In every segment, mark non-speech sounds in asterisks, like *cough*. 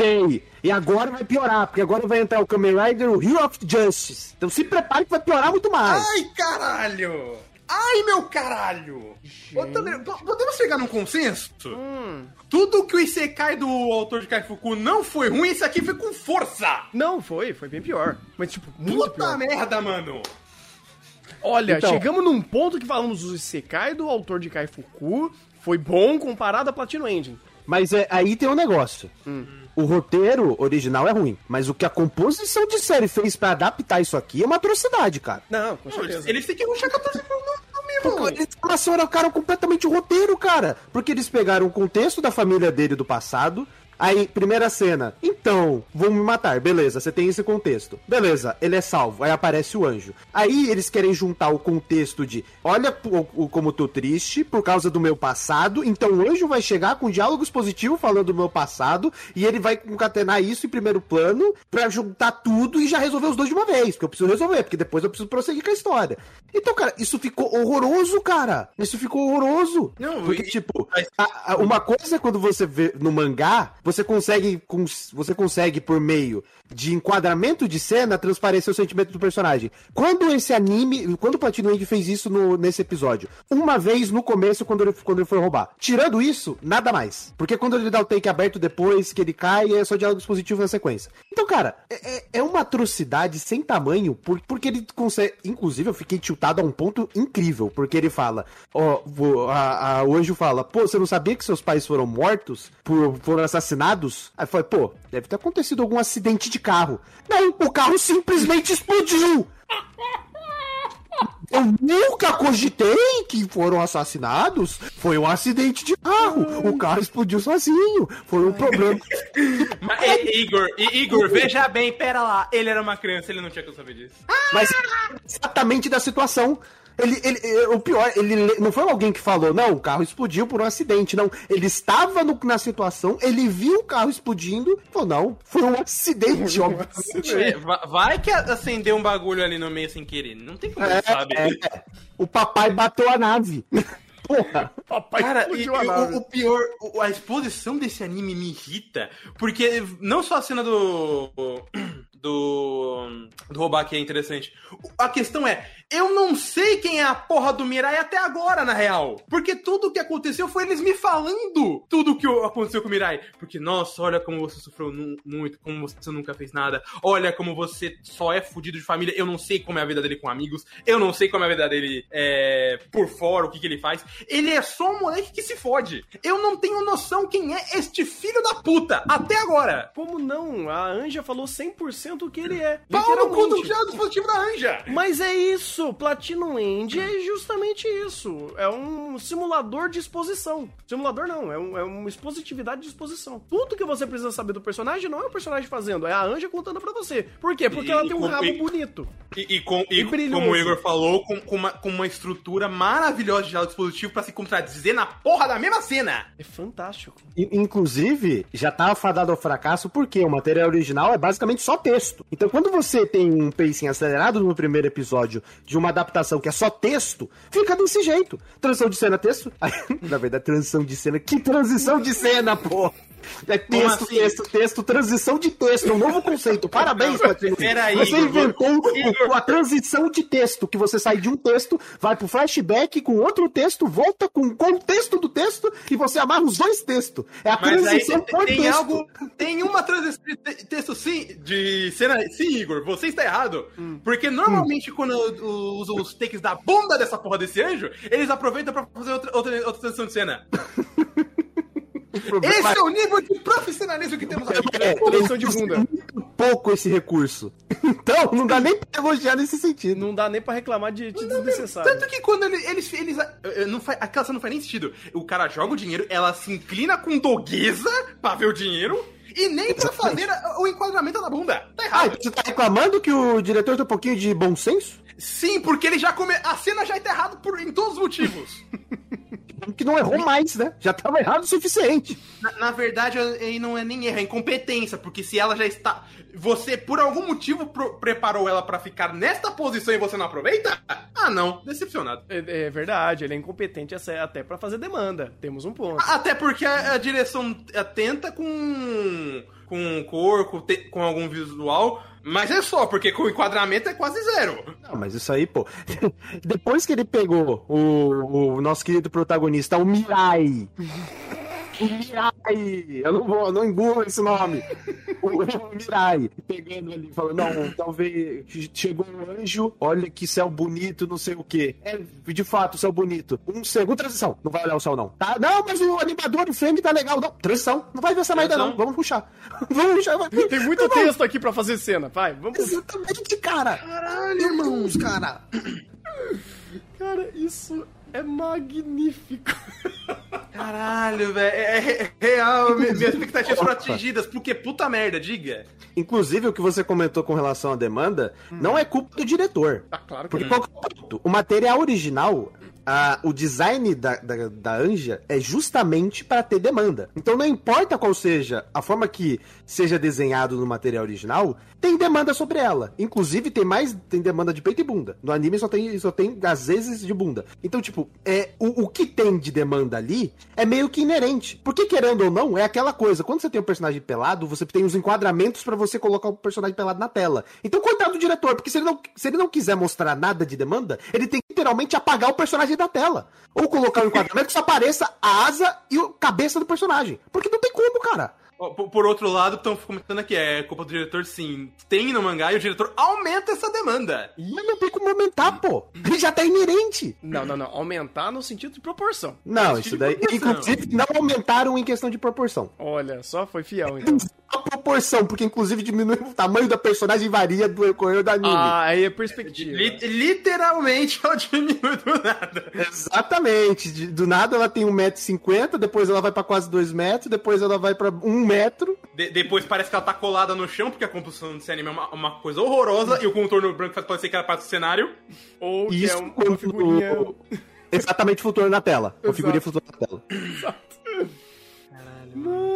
avisei. E agora vai piorar, porque agora vai entrar o Kamen Rider, o Hero of Justice. Então se prepare que vai piorar muito mais. Ai, caralho! Ai, meu caralho! Podemos chegar num consenso? Tudo que o Isekai do autor de Kaifuku não foi ruim, esse aqui foi com força! Não, foi, foi bem pior. Mas, tipo, muito Puta pior. merda, mano! Olha, Então- chegamos num ponto que falamos do Isekai do autor de Kaifuku. Foi bom comparado a Platino Engine. Mas é, aí tem um negócio. O roteiro original é ruim, mas o que a composição de série fez pra adaptar isso aqui é uma atrocidade, cara. Não, com Eles, certeza. eles têm que ruxar 14 no, no mesmo. Eles massacraram completamente o roteiro, cara. Porque eles pegaram o contexto da família dele do passado. Aí, primeira cena. Então, vão me matar. Beleza, você tem esse contexto. Beleza, ele é salvo. Aí aparece o anjo. Aí eles querem juntar o contexto de: olha o, o- como eu tô triste por causa do meu passado. Então o anjo vai chegar com diálogos positivos falando do meu passado. E ele vai concatenar isso em primeiro plano pra juntar tudo e já resolver os dois de uma vez. Porque eu preciso resolver, porque depois eu preciso prosseguir com a história. Então, cara, isso ficou horroroso, cara. Isso ficou horroroso. Não, porque, e- tipo, a- a- uma coisa é quando você vê no mangá, você consegue, cons- você consegue por meio de enquadramento de cena transparecer o sentimento do personagem. Quando esse anime, quando o Platino End fez isso no- nesse episódio, uma vez no começo quando ele, quando ele foi roubar. Tirando isso, nada mais. Porque quando ele dá o take aberto depois que ele cai, é só diálogos positivos na sequência. Então, cara, é, é- é uma atrocidade sem tamanho, por- porque ele consegue. Inclusive, eu fiquei tiltado a um ponto incrível, porque ele fala, ó, a, a- o anjo fala, pô, você não sabia que seus pais foram mortos? Por, foram assassinados? Aí foi, pô, deve ter acontecido algum acidente de carro. Não, o carro simplesmente explodiu! Eu nunca cogitei que foram assassinados. Foi um acidente de carro. O carro explodiu sozinho. Foi um problema. Mas, e- Igor, Igor, veja bem, pera lá. Ele era uma criança, ele não tinha que saber disso. Mas exatamente da situação. Ele, ele, eh, o pior, ele le- não foi alguém que falou, não, o carro explodiu por um acidente, não. Ele estava no- na situação, ele viu o carro explodindo, falou, não, foi um acidente, obviamente. É, va- vai que acendeu um bagulho ali no meio sem querer. Não tem como É, saber. é. O papai bateu a nave. *laughs* Porra. Papai Cara, e, explodiu a nave. o, o pior, a exposição desse anime me irrita, porque não só a cena do. Do. do roubar que é interessante. A questão é, eu não sei quem é a porra do Mirai até agora, na real. Porque tudo o que aconteceu foi eles me falando tudo o que aconteceu com o Mirai. Porque, nossa, olha como você sofreu muito, como você nunca fez nada. Olha como você só é fudido de família. Eu não sei como é a vida dele com amigos. Eu não sei como é a vida dele é, por fora, o que, que ele faz. Ele é só um moleque que se fode. Eu não tenho noção quem é este filho da puta até agora. Como não? A Anja falou 100% o que ele é. Pau no cu do já dispositivo da Anja. Mas é isso, Platinum End é justamente isso. É um simulador de exposição. Simulador não, é, um- é uma expositividade de exposição. Tudo que você precisa saber do personagem não é o personagem fazendo, é a Anja contando pra você. Por quê? Porque E- ela tem um com- rabo e- bonito. E, e com, e E como o Igor falou, com, com uma, com uma estrutura maravilhosa de dispositivo pra se contradizer na porra da mesma cena. É fantástico. Inclusive, já tava fadado ao fracasso porque o material original é basicamente só texto. Então, quando você tem um pacing acelerado no primeiro episódio de uma adaptação que é só texto, fica desse jeito. Transição de cena, texto. *laughs* Na verdade, transição de cena. Que transição de cena, pô! É texto, assim? texto, texto, transição de texto, é um novo conceito. Parabéns, Patrícia. Peraí, Você inventou Igor. a transição de texto, que você sai de um texto, vai pro flashback com outro texto, volta com o contexto do texto e você amarra os dois textos. É a Mas aí transição tem, por tem texto. algo. Tem uma transição de te- texto sim, de cena. Sim, Igor, você está errado. Porque normalmente quando eu, eu uso os takes da bunda dessa porra desse anjo, eles aproveitam pra fazer outra, outra, outra transição de cena. *laughs* Problema Esse é o nível de profissionalismo que temos aqui. é, Transição de bunda. muito pouco esse recurso. Então, não dá nem pra elogiar nesse sentido. Não dá nem pra reclamar de, de desnecessário. Tanto que quando ele- eles. eles eh, não faz, aquela cena não faz nem sentido. O cara joga o dinheiro, ela se inclina com doguesa pra ver o dinheiro. E nem pra fazer a- o enquadramento da bunda. Tá Ah, errado. você tá reclamando que o diretor tem um pouquinho de bom senso? Sim, porque ele já come. A cena já tá errada por, em todos os motivos. *laughs* que não errou mais, né? Já tava errado o suficiente. Na, na verdade, aí não é nem erro, é incompetência, porque se ela já está. Você, por algum motivo, pro- preparou ela pra ficar nesta posição e você não aproveita? Ah, não. Decepcionado. É, é verdade, ele é incompetente até- até pra fazer demanda. Temos um ponto. Até porque a, a direção é, tenta com. com cor, com, te- com algum visual, mas é só, porque com o enquadramento é quase zero. Não, mas isso aí, pô. *laughs* Depois que ele pegou o, o nosso querido protagonista, o Mirai. O Mirai! Eu não vou, não engulo esse nome. O, Mirai, pegando ali, falando, não, talvez chegou um anjo, olha que céu bonito, não sei o quê. É, de fato, céu bonito. Um segundo, transição. Não vai olhar o céu, não. Tá? Não, mas o animador, o frame tá legal. Não, transição. Não vai ver essa merda, não. Vamos puxar. *laughs* Vamos puxar. Vai. Tem muito texto aqui pra fazer cena. Vai, vamos. Exatamente, cara. Caralho, Irmãos, cara. Cara, isso é magnífico. *laughs* Caralho, velho. É, é real. Minhas expectativas foram atingidas. Porque puta merda, diga. Inclusive, o que você comentou com relação à demanda não é culpa do diretor. Ah, claro que Porque não. qual que é o ponto? O material original, ah, o design da, da, da Anja é justamente para ter demanda. Então não importa qual seja a forma que seja desenhado no material original, tem demanda sobre ela. Inclusive tem mais tem demanda de peito e bunda. No anime só tem só tem às vezes de bunda. Então tipo é o, o que tem de demanda ali é meio que inerente. Porque querendo ou não é aquela coisa. Quando você tem um personagem pelado, você tem os enquadramentos para você colocar o personagem pelado na tela. Então coitado do diretor, porque se ele não se ele não quiser mostrar nada de demanda, ele tem que literalmente apagar o personagem da tela. Ou colocar um enquadramento que só apareça a asa e a cabeça do personagem. Porque não tem como, cara. Por, por outro lado, estão comentando aqui, é culpa do diretor, sim. Tem no mangá e o diretor aumenta essa demanda. Mas não tem como aumentar, pô. Ele já tá inerente. Não, não, não. Aumentar no sentido de proporção. Não, isso daí. Inclusive, não aumentaram em questão de proporção. Olha, só foi fiel, então. Proporção, porque inclusive diminui o tamanho da personagem varia do decorrer do anime. Ah, aí é perspectiva. Li- literalmente *laughs* ela diminui do nada. Exatamente. Do nada ela tem 1,50m, depois ela vai pra quase 2 metros, depois ela vai pra 1 metro. De- depois parece que ela tá colada no chão, porque a composição desse anime é uma, uma coisa horrorosa, e o contorno branco faz parecer que ela parte do cenário. Ou que Isso é um- uma quando- figurinha. Exatamente flutuando na tela. Exato. figurinha flutuando na tela. Mano,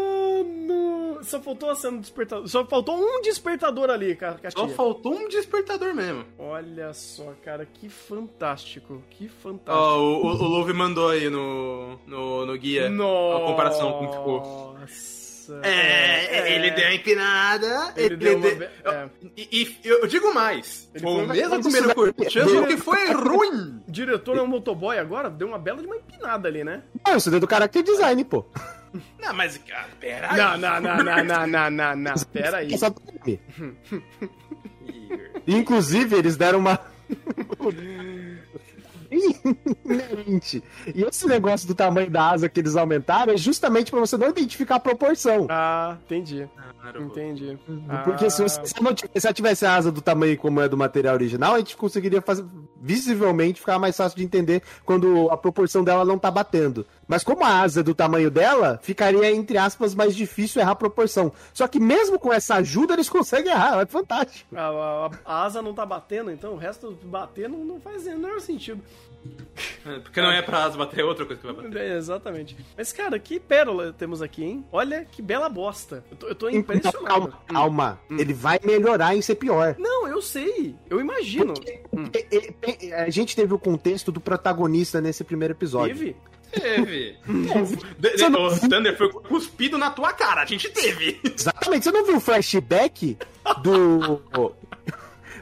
só faltou a cena do despertador. Só faltou um despertador ali, cara. Só faltou um despertador mesmo. Olha só, cara, que fantástico. Que Ó, fantástico. o, o, o Love mandou aí no, no, no guia Nossa. a comparação com o que ficou. É, ele deu a empinada. Ele deu uma deu- ve- é. E, e eu digo mais. Ele Foi o mesmo daí- curtindo, só que foi *laughs* ruim. O diretor é um motoboy agora, deu uma bela de uma empinada ali, né? Ah, isso é do character design, pô. Não, mas, cara, pera aí. Não, não, não, não, não, não, não, não. Pera aí. Só do anime. Inclusive, eles deram uma. Inerente. E esse negócio do tamanho da asa que eles aumentaram é justamente pra você não identificar a proporção. Ah, entendi. Claro. Entendi. Porque se, Ah, você, se, não tivesse, se ela tivesse a asa do tamanho como é do material original, a gente conseguiria fazer visivelmente ficar mais fácil de entender quando a proporção dela não tá batendo. Mas como a asa é do tamanho dela, ficaria, entre aspas, mais difícil errar a proporção. Só que mesmo com essa ajuda, eles conseguem errar. É fantástico. A, a- a asa não tá batendo, então o resto bater não, não faz o sentido. *laughs* Porque não é pra bater, é outra coisa que vai bater. É, exatamente. Mas, cara, que pérola temos aqui, hein? Olha que bela bosta. Eu tô, eu tô Então, impressionado. calma, calma. Ele vai melhorar em ser pior. Não, eu sei. Eu imagino. Hum. E- e- e- A gente teve o contexto do protagonista nesse primeiro episódio. Teve? Teve. *laughs* De- não- O Thunder foi cuspido na tua cara, a gente teve. Exatamente. Você não viu o flashback do. *laughs*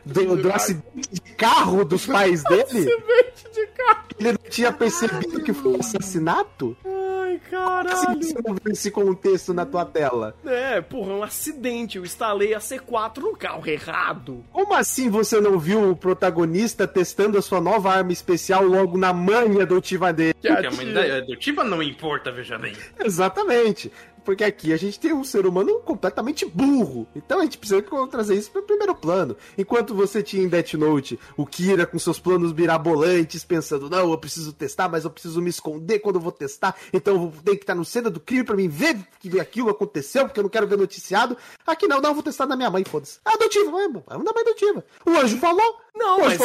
do, do acidente de carro dos pais dele? Semente de carro. Ele não tinha percebido que foi um assassinato? Ai, Assim caralho. você não viu esse contexto na tua tela. É, porra, um acidente. Eu instalei a C4 no carro errado. Como assim você não viu o protagonista testando a sua nova arma especial logo na manha do Tiva dele? Que Porque a mãe da, do Tiba não importa, veja bem. Exatamente. Porque aqui a gente tem um ser humano completamente burro. Então a gente precisa trazer isso para o primeiro plano. Enquanto você tinha em Death Note o Kira com seus planos mirabolantes, pensando, não, eu preciso testar, mas eu preciso me esconder quando eu vou testar. Então eu vou ter que estar no cena do crime para mim ver que aquilo aconteceu, porque eu não quero ver noticiado. Aqui não, não, eu vou testar na minha mãe, foda-se. Ah, adotiva, vai, vai da mãe adotiva. O anjo falou, Não, mas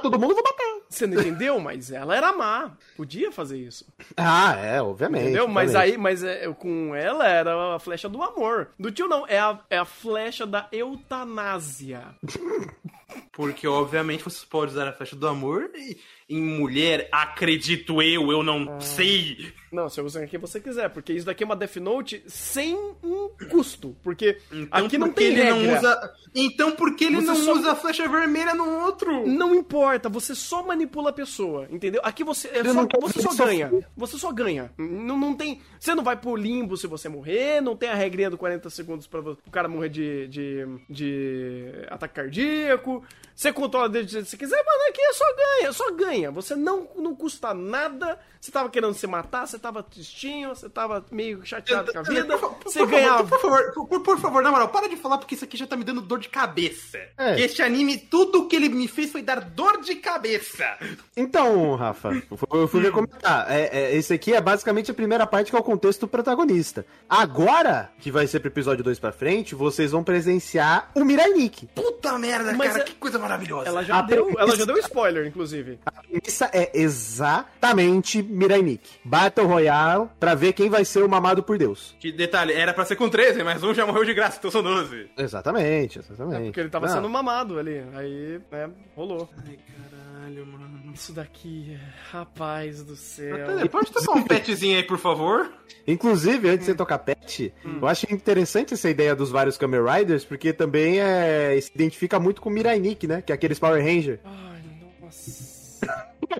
todo mundo, vou matar. você não entendeu? Mas ela era má. Podia fazer isso. Ah, é, obviamente. Entendeu? Mas obviamente. aí, mas é, com ela era a flecha do amor. Do tio não, é a, é a flecha da eutanásia. *laughs* Porque, obviamente, você pode usar a flecha do amor e, em mulher, acredito eu, eu não sei. Não, você usa quem você quiser, porque isso daqui é uma Death Note sem um custo. Porque Então, aqui não por que tem ele regra. não usa. Então, por que ele Você não só- usa a flecha vermelha no outro? Não importa, você só manipula a pessoa, entendeu? Aqui você é só- você só ganha. Você só ganha. Não, não tem. Você não vai pro limbo se você morrer, não tem a regrinha do 40 segundos pra vo- o cara morrer de, de, de ataque cardíaco. Você controla desde do jeito que você quiser, mano, aqui é só ganha, só ganha. Você não, não custa nada. Você tava querendo se matar, você tava tristinho, você tava meio chateado com a vida. Por, por, Você por ganhava. favor, por favor, por, por favor, na moral, para de falar porque isso aqui já tá me dando dor de cabeça. É. Este anime, tudo que ele me fez foi dar dor de cabeça. Então, Rafa, eu fui- eu fui ver comentar. É, é, esse aqui é basicamente a primeira parte que é o contexto do protagonista. Agora, que vai ser pro episódio 2 pra frente, vocês vão presenciar o Mirai Nikki. Puta merda, Mas cara, é- que coisa maravilhosa. Ela já, A deu, premissa- ela já deu spoiler, inclusive. A premissa é exatamente Mirai Nikki. Battle Royale pra ver quem vai ser o mamado por Deus. Que detalhe, era pra ser com 13, mas um já morreu de graça, então são 12. Exatamente, exatamente. Porque ele tava Não. sendo mamado ali. Aí, né, rolou. Ai, caralho, mano. Isso daqui, rapaz do céu. Natália, pode tocar um petzinho aí, por favor? Inclusive, antes de você tocar pet, eu acho interessante essa ideia dos vários Kamen Riders, porque também é, se identifica muito com o Mirai Nikki, né? Que é aqueles Power Ranger. Ai, nossa.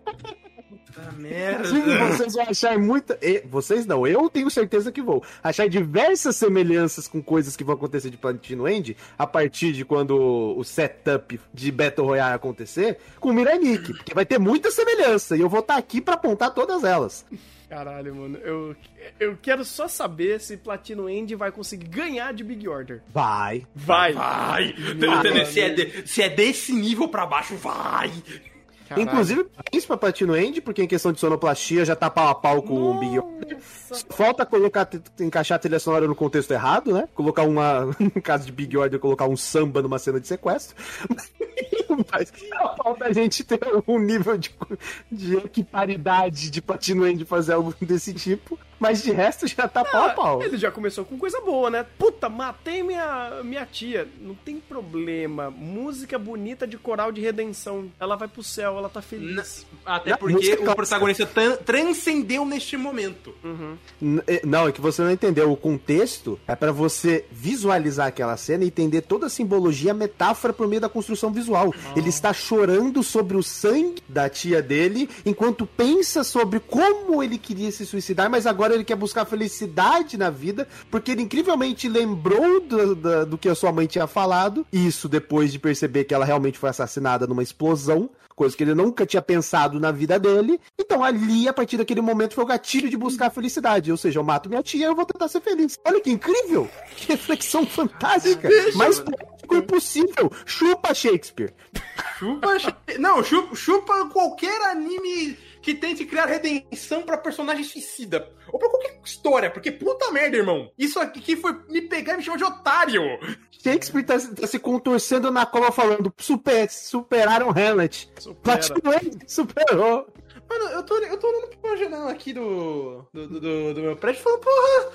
Puta merda. Inclusive, vocês vão achar muita. e- Vocês não, eu tenho certeza que vou. Achar diversas semelhanças com coisas que vão acontecer de Platinum End a partir de quando o setup de Battle Royale acontecer com o Mirai Nikki. Porque vai ter muita semelhança e eu vou estar aqui pra apontar todas elas. Caralho, mano. Eu, eu quero só saber se Platino End vai conseguir ganhar de Big Order. Vai. Vai. Vai! Mano. se, é de- se é desse nível pra baixo, vai! Inclusive, parabéns pra Platino End, porque em questão de sonoplastia já tá pau a pau com o Big Order. Nossa. Falta colocar, encaixar a trilha sonora no contexto errado, né? Colocar uma, *laughs* no caso de Big Order, colocar um samba numa cena de sequestro. *laughs* Mas falta a gente ter um nível de, de equiparidade de Platino End fazer algo desse tipo. Mas de resto já tá pau a pau. Ele já começou com coisa boa, né? Puta, matei minha, minha tia. Não tem problema. Música bonita de coral de redenção. Ela vai pro céu, ela tá feliz. Até Na porque o clássica. protagonista tran- transcendeu neste momento. N- é- Não, é que você não entendeu. O contexto é pra você visualizar aquela cena e entender toda a simbologia, a metáfora por meio da construção visual. Ele está chorando sobre o sangue da tia dele, enquanto pensa sobre como ele queria se suicidar, mas agora ele quer buscar felicidade na vida, porque ele incrivelmente lembrou do, da- do que a sua mãe tinha falado. Isso depois de perceber que ela realmente foi assassinada numa explosão. Coisa que ele nunca tinha pensado na vida dele. Então ali, a partir daquele momento, foi o gatilho de buscar a felicidade. Ou seja, eu mato minha tia e eu vou tentar ser feliz. Olha que incrível! Que reflexão fantástica! Mais poético impossível! Chupa Shakespeare! Chupa. não, chupa, chupa qualquer anime que tente criar redenção pra personagem suicida. Ou pra qualquer história, porque puta merda, irmão. Isso aqui foi me pegar e me chamar de otário. Shakespeare tá, tá se contorcendo na cova falando: super, superaram Hamlet. Supera. Platinum superou. Mano, eu tô, eu tô olhando pra janela aqui do, do, do, do- do meu prédio e falando, porra,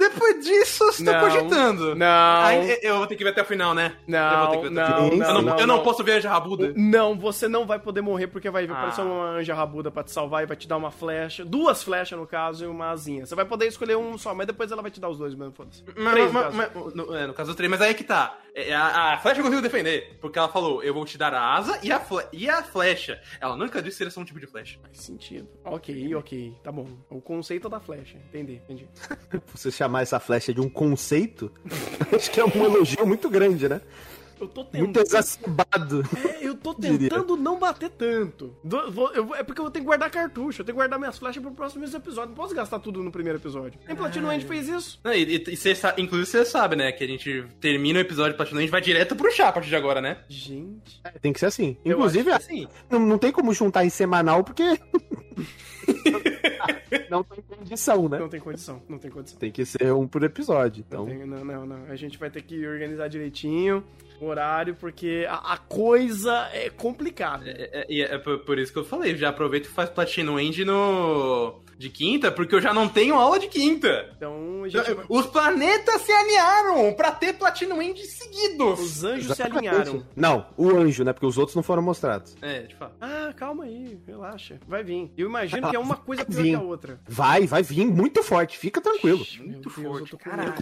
depois disso eu estou Não, cogitando. não. Aí, eu vou ter que ver até o final, né? eu Não, vou ter que ver até o não, não, eu não, não, eu não posso ver a Jarrabuda. Não, você não vai poder morrer porque vai Ah. aparecer uma anja rabuda pra te salvar e vai te dar uma flecha. Duas flechas, no caso, e uma asinha. Você vai poder escolher um só, mas depois ela vai te dar os dois mesmo, foda-se. Mas, Três, mas- no mas- caso. no, é, no caso do três, mas aí que tá. É, A, a flecha eu consigo defender. Porque ela falou, eu vou te dar a asa e a, fle- e a flecha. Ela nunca disse que seria só um tipo de flecha. Faz sentido. Ok, ok, tá bom. O conceito da flecha. Entendi, entendi. Você chamar essa flecha de um conceito, *laughs* acho que é um elogio muito grande, né? Eu tô Muito tentando. exacerbado. É, eu tô *laughs* Diria. tentando não bater tanto. Vou- eu é porque eu vou ter que guardar cartucho, eu tenho que guardar minhas flechas pro próximo episódio. Não posso gastar tudo no primeiro episódio. Nem Platino End fez isso. Não, e, e, e cê inclusive você sabe, né? Que a gente termina o episódio Platinum e a gente vai direto pro chá a partir de agora, né? Gente. Tem que ser assim. Inclusive, Assim. não, não tem como juntar em semanal, porque *laughs* não tem condição, né? Não tem condição, não tem condição. Tem que ser um por episódio. Então, Não, tem- não, não, não. A gente vai ter que organizar direitinho o horário, porque a, a coisa é complicada. É, é- e é por, por isso que eu falei, já aproveita e faz Platinum End no... de quinta, porque eu já não tenho aula de quinta. Então a gente vai... Os planetas se alinharam pra ter Platinum End seguidos. Os anjos se alinharam. Não, o anjo, né? Porque os outros não foram mostrados. É, de fato. Ah, calma aí, relaxa. Vai vir. Eu imagino que é uma coisa pior Vir. que a outra. Vai, vai vir muito forte, fica tranquilo. Muito Deus, forte, caralho.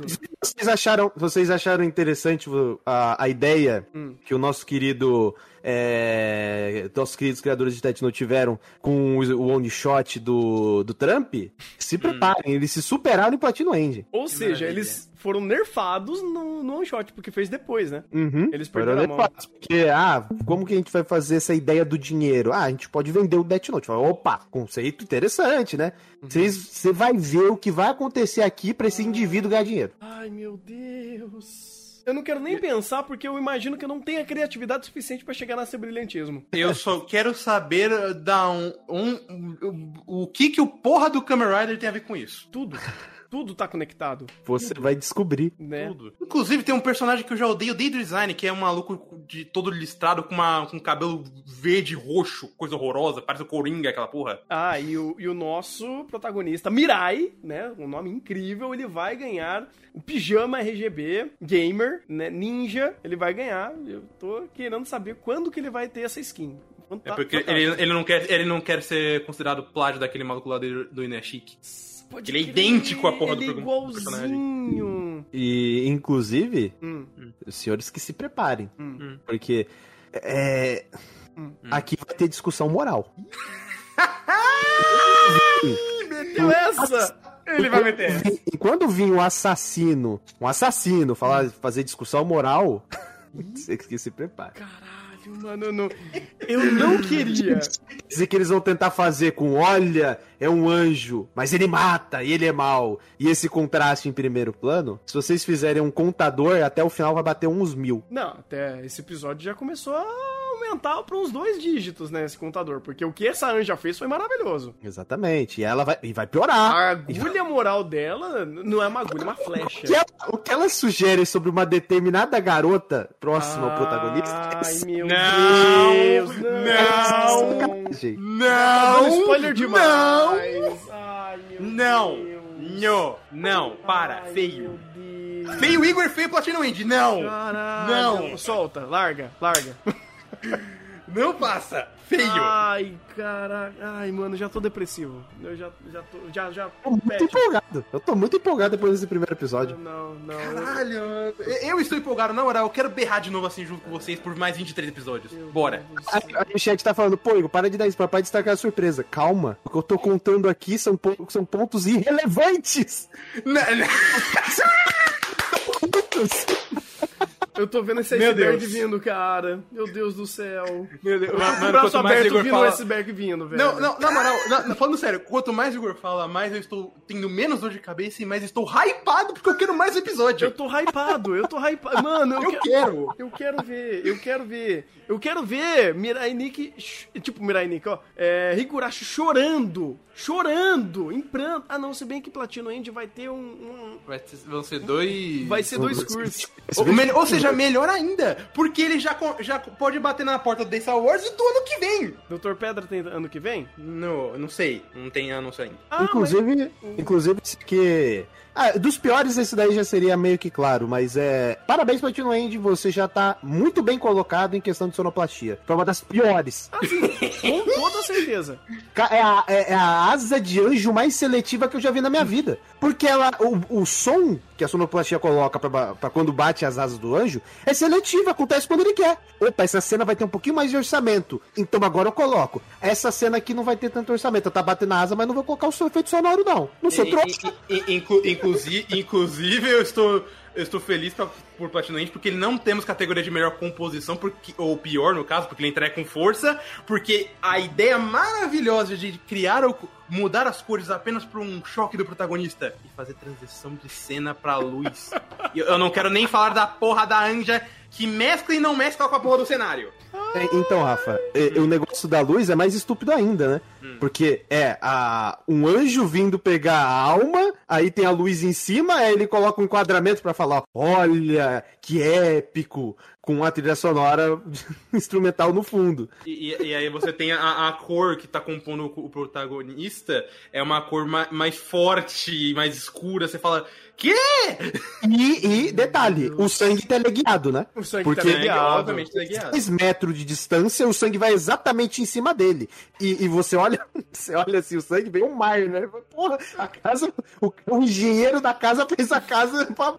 Vocês acharam, vocês acharam interessante a, a ideia Hum. que o nosso querido. É, nossos queridos criadores de Tetno tiveram com o, one shot do, do Trump? Se Hum. preparem, eles se superaram em Platino End. Ou Que seja, maravilha. eles foram nerfados no, no one shot, porque fez depois, né? Uhum. Eles Foram perderam a mão. levados, Porque, ah, como que a gente vai fazer essa ideia do dinheiro? Ah, a gente pode vender o Death Note. Fala, Opa, conceito interessante, né? Uhum. Você vai ver o que vai acontecer aqui pra esse indivíduo ganhar dinheiro. Ai, meu Deus. Eu não quero nem pensar, porque eu imagino que eu não tenha criatividade suficiente pra chegar nesse brilhantismo. Eu só quero saber uh, da um, um- o, o que que o porra do Kamen Rider tem a ver com isso. Tudo. Tudo tá conectado, Você vai descobrir. né? Tudo. Inclusive, tem um personagem que eu já odeio desde o design, que é um maluco de todo listrado com, uma, com cabelo verde roxo, coisa horrorosa, parece o Coringa, aquela porra. Ah, e o, e o nosso protagonista, Mirai, né? Um nome incrível, ele vai ganhar o pijama RGB Gamer, né? Ninja, ele vai ganhar. Eu tô querendo saber quando que ele vai ter essa skin. É porque ele, ele, não quer, ele não quer ser considerado plágio daquele maluco lá do, do Inuyashiki. Pode ele é crer, idêntico à porra do ele é pergun- personagem. igualzinho. E, inclusive, Hum, os senhores que se preparem. hum. Porque é, Hum. aqui vai ter discussão moral. *laughs* Meteu essa! Ele vai meter. E quando vir um assassino, um assassino falar, fazer discussão moral, *laughs* você que se prepare. Caralho, mano, eu não, eu não queria. Dizer que eles vão tentar fazer com, olha, é um anjo, mas ele mata e ele é mal. E esse contraste em primeiro plano, se vocês fizerem um contador, até o final vai bater uns mil. Não, até esse episódio já começou a aumentar pra uns dois dígitos, né, esse contador. Porque o que essa anja fez foi maravilhoso. Exatamente. E ela vai, e vai piorar. A agulha moral dela não é uma agulha, é uma flecha. O que, ela, o que ela sugere sobre uma determinada garota próxima ao protagonista Ai, meu Não, Deus, não. Tá dando Não! spoiler demais. Não! Ai, meu Não! Deus. Não! Não! Para! Ai, Feio! Feio Igor, feio Platinum End! Não! Caralho. Não. Solta, larga, larga. Não passa! Feio! Ai, caralho. Ai, mano, já tô depressivo. Eu já, já tô. Já, já. tô muito Pet. empolgado. Eu tô muito empolgado depois desse primeiro episódio. Não, não. eu- Caralho, eu estou empolgado, na moral. Eu quero berrar de novo assim junto com vocês por mais 23 episódios. Bora! Meu do A, a chat tá falando, pô, Igor, para de dar isso, para de destacar a surpresa. Calma, o que eu tô contando aqui são, são pontos irrelevantes. Não, *laughs* Pontos. Eu tô vendo esse Meu iceberg Deus. vindo, cara. Meu Deus do céu. Meu Deus, Eu tô com o braço aberto vindo fala... iceberg vindo, velho. Não, não, na moral, na- falando sério, quanto mais o Igor fala, mais eu estou tendo menos dor de cabeça e mais estou hypado porque eu quero mais episódio. Eu tô hypado, eu tô hypado. Mano, eu, Eu quero. Eu quero ver, eu quero ver. Eu quero ver Mirai ch- tipo Mirai Nikki, ó, é, Higurashi chorando, chorando, em pranto. Ah não, se bem que Platino End vai ter um... um- Vai ter- vão ser dois... vai ser dois cursos. Ou, ou seja, melhor ainda, porque ele já, já pode bater na porta do Star Wars e do ano que vem. Doutor Pedra tem ano que vem? Não, não sei, não tem anúncio ainda. Ah, inclusive, inclusive que. Ah, dos piores, esse daí já seria meio que claro, mas é. Parabéns, Platino End, você já tá muito bem colocado em questão de sonoplastia. Foi uma das piores. mas- com toda certeza. É a, é- é a asa de anjo mais seletiva que eu já vi na minha vida. Porque ela, o, o som que a sonoplastia coloca pra quando bate as asas do anjo é seletivo, acontece quando ele quer. Opa, essa cena vai ter um pouquinho mais de orçamento. Então agora eu coloco. Essa cena aqui não vai ter tanto orçamento. Tá batendo na asa, mas não vou colocar o seu efeito sonoro, não. Não sou trouxa. I- i- inclu- inclusive, inclusive, eu estou, eu estou feliz pra, por Platinum End porque não temos categoria de melhor composição, porque, ou pior no caso, porque ele entrega com força, porque a ideia maravilhosa de criar ou mudar as cores apenas por um choque do protagonista e fazer transição de cena pra luz. Eu, eu não quero nem falar da porra da anja que mescla e não mescla com a porra do cenário. É, então, Rafa, o negócio da luz é mais estúpido ainda, né? Porque é a, um anjo vindo pegar a alma, aí tem a luz em cima, aí ele coloca um enquadramento pra falar: olha, que épico, com a trilha sonora *laughs* instrumental no fundo. E, e- e aí você tem a, a cor que tá compondo o, o protagonista, é uma cor ma- mais forte, mais escura. Você fala, quê? E, e, detalhe, o sangue teleguiado, né? O sangue Porque- tá ligado. obviamente, tá guiado. 10 metros de distância, o sangue vai exatamente em cima dele. E, e você olha, *laughs* você olha assim, o sangue vem um mar, né? Porra, a casa, o, o engenheiro da casa fez a casa *laughs* pra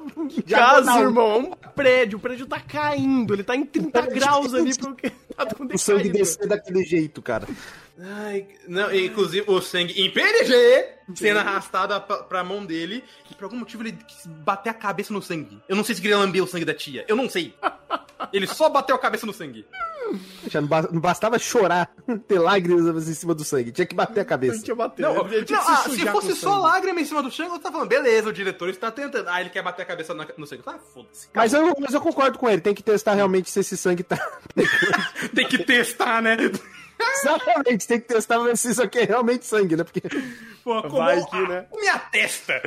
Casa, irmão, é um prédio. O prédio tá caindo. Ele tá em 30 graus ali porque *laughs* tá tudo O sangue descer daquele jeito, cara. Ai, não, inclusive o sangue em PNG sendo arrastado pra, pra mão dele. E por algum motivo ele quis bater a cabeça no sangue. Eu não sei se queria lamber o sangue da tia. Eu não sei. Ele só bateu a cabeça no sangue. Já não ba- não bastava chorar, *laughs* ter lágrimas em cima do sangue. Tinha que bater a cabeça. Tinha bater. Não, ele tinha não, que ah, se se fosse só sangue. lágrima em cima do sangue, eu tava falando, beleza, o diretor está tentando. Ah, ele quer bater a cabeça no sangue. Ah, foda-se. Mas eu, mas eu concordo com ele, tem que testar realmente se esse sangue tá. *laughs* Tem que testar, né? *laughs* Exatamente, tem que testar pra ver se isso aqui é realmente sangue, né? Porque. Pô, como Vai a- que, né? minha testa.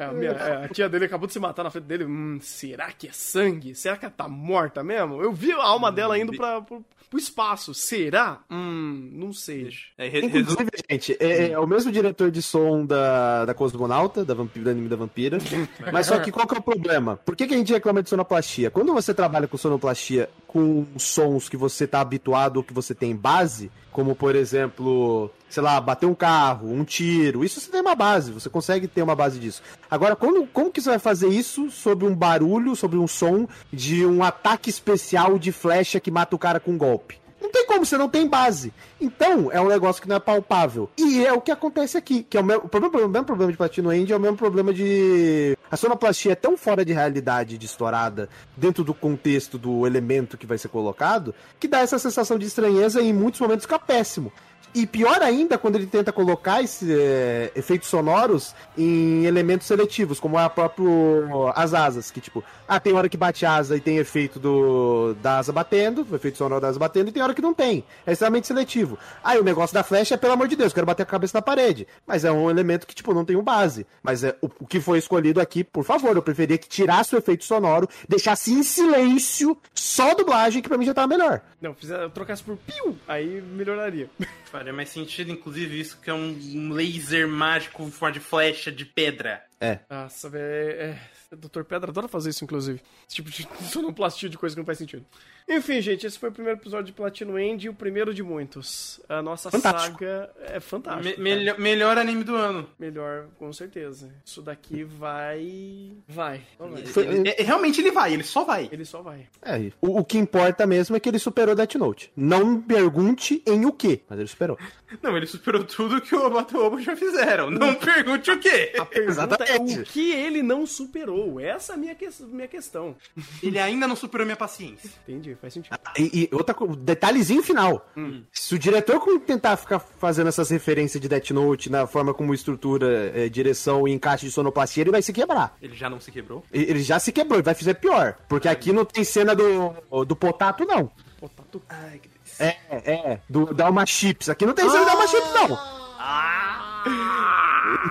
É, a, minha- é, a tia dele acabou de se matar na frente dele. Hum, será que é sangue? Será que ela tá morta mesmo? Eu vi a alma dela indo pra, pro, pro espaço. Será? Hum, não sei. É, re- Inclusive, gente, é, é o mesmo diretor de som da, da Cosmonauta, da vampira, do anime da vampira. *laughs* Mas só que qual que é o problema? Por que, que a gente reclama de sonoplastia? Quando você trabalha com sonoplastia com sons que você tá habituado ou que você tem base, como por exemplo, sei lá, bater um carro, um tiro, isso você tem uma base, você consegue ter uma base disso. Agora, quando, como que você vai fazer isso sobre um barulho, sobre um som de um ataque especial de flecha que mata o cara com um golpe? Não tem como, você não tem base. Então, é um negócio que não é palpável. E é o que acontece aqui, que é o, mesmo, o, problema, o mesmo problema de Platino End, é o mesmo problema de... A sonoplastia é tão fora de realidade, de estourada, dentro do contexto do elemento que vai ser colocado, que dá essa sensação de estranheza e em muitos momentos fica péssimo. E pior ainda quando ele tenta colocar esses é, efeitos sonoros em elementos seletivos, como a próprio as asas, que tipo, ah, tem hora que bate asa e tem efeito do da asa batendo, efeito sonoro da asa batendo, e tem hora que não tem. É extremamente seletivo. Aí o negócio da flecha é, pelo amor de Deus, quero bater a cabeça na parede. Mas é um elemento que, tipo, não tem um base. Mas é o, o que foi escolhido aqui, por favor, eu preferia que tirasse o efeito sonoro, deixasse em silêncio, só dublagem, que pra mim já tava melhor. Não, eu trocasse por piu, aí melhoraria. *laughs* Faria mais sentido, inclusive, isso que é um laser mágico de flecha de pedra. Nossa, velho. É, é, Dr. Pedra adora fazer isso, inclusive. Esse tipo de *laughs* sonoplastia de coisa que não faz sentido. Enfim, gente, esse foi o primeiro episódio de Platino End e o primeiro de muitos. A nossa Fantástico. saga é fantástica. Me- melhor, melhor anime do ano. Melhor, com certeza. Isso daqui vai. Vai. Foi- Ele- é- realmente ele vai, ele só vai. Ele só vai. É, o, o que importa mesmo é que ele superou Death Note. Não me pergunte em o que, mas ele superou. Não, ele superou tudo que o Obatobo já fizeram. Não pergunte o quê. A pergunta é Exatamente. O que ele não superou. Essa é a minha, que- minha questão. Ele ainda não superou minha paciência. Entendi, faz sentido. E, e outra co- detalhezinho final. Se o diretor tentar ficar fazendo essas referências de Death Note na forma como estrutura, eh, direção e encaixe de sonoplastia, ele vai se quebrar. Ele já não se quebrou? Ele já se quebrou, ele vai fazer pior. Porque aqui não tem cena do, do Potato, não. Pô, tu... Ai, que delícia. É, é. Do Dalma Chips. Aqui não tem cena do Dalma Chips, não.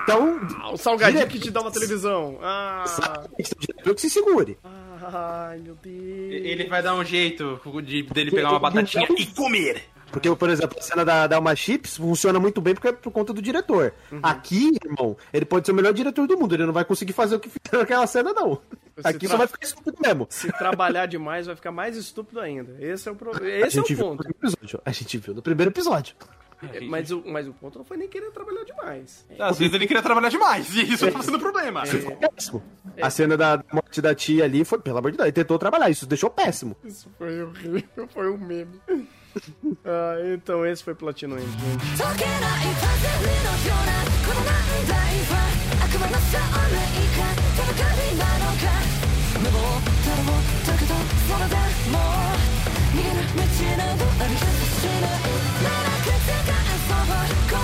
Então, Ah, o salgadinho que te dá uma televisão. Ah, exatamente, o diretor que se segure. ai, meu Deus. Ele vai dar um jeito de, dele pegar uma batatinha e comer. Porque, por exemplo, a cena da Dalma Chips funciona muito bem porque é por conta do diretor. Aqui, irmão, ele pode ser o melhor diretor do mundo. Ele não vai conseguir fazer o que fizeram naquela cena, não. Você Aqui tra- só vai ficar estúpido mesmo. Se trabalhar demais, vai ficar mais estúpido ainda. Esse é o, pro... A Esse é o gente viu no ponto. episódio. A gente viu no primeiro episódio. Mas o, mas o ponto não foi nem querer trabalhar demais. Às vezes ele queria trabalhar demais, e isso tá sendo problema. Péssimo. A cena da morte da tia ali foi, pelo amor de Deus, ele tentou trabalhar. Isso deixou péssimo. Isso foi horrível, foi um meme. Ah, então esse foi Platino End, gente. 解けないパズルのようなこの難題は悪魔の証明か手がかりなのか無謀太郎だけどそれでも逃げる道などありはしないまだ口が遊ぶ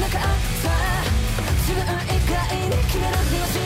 なかった。自分以外に決められる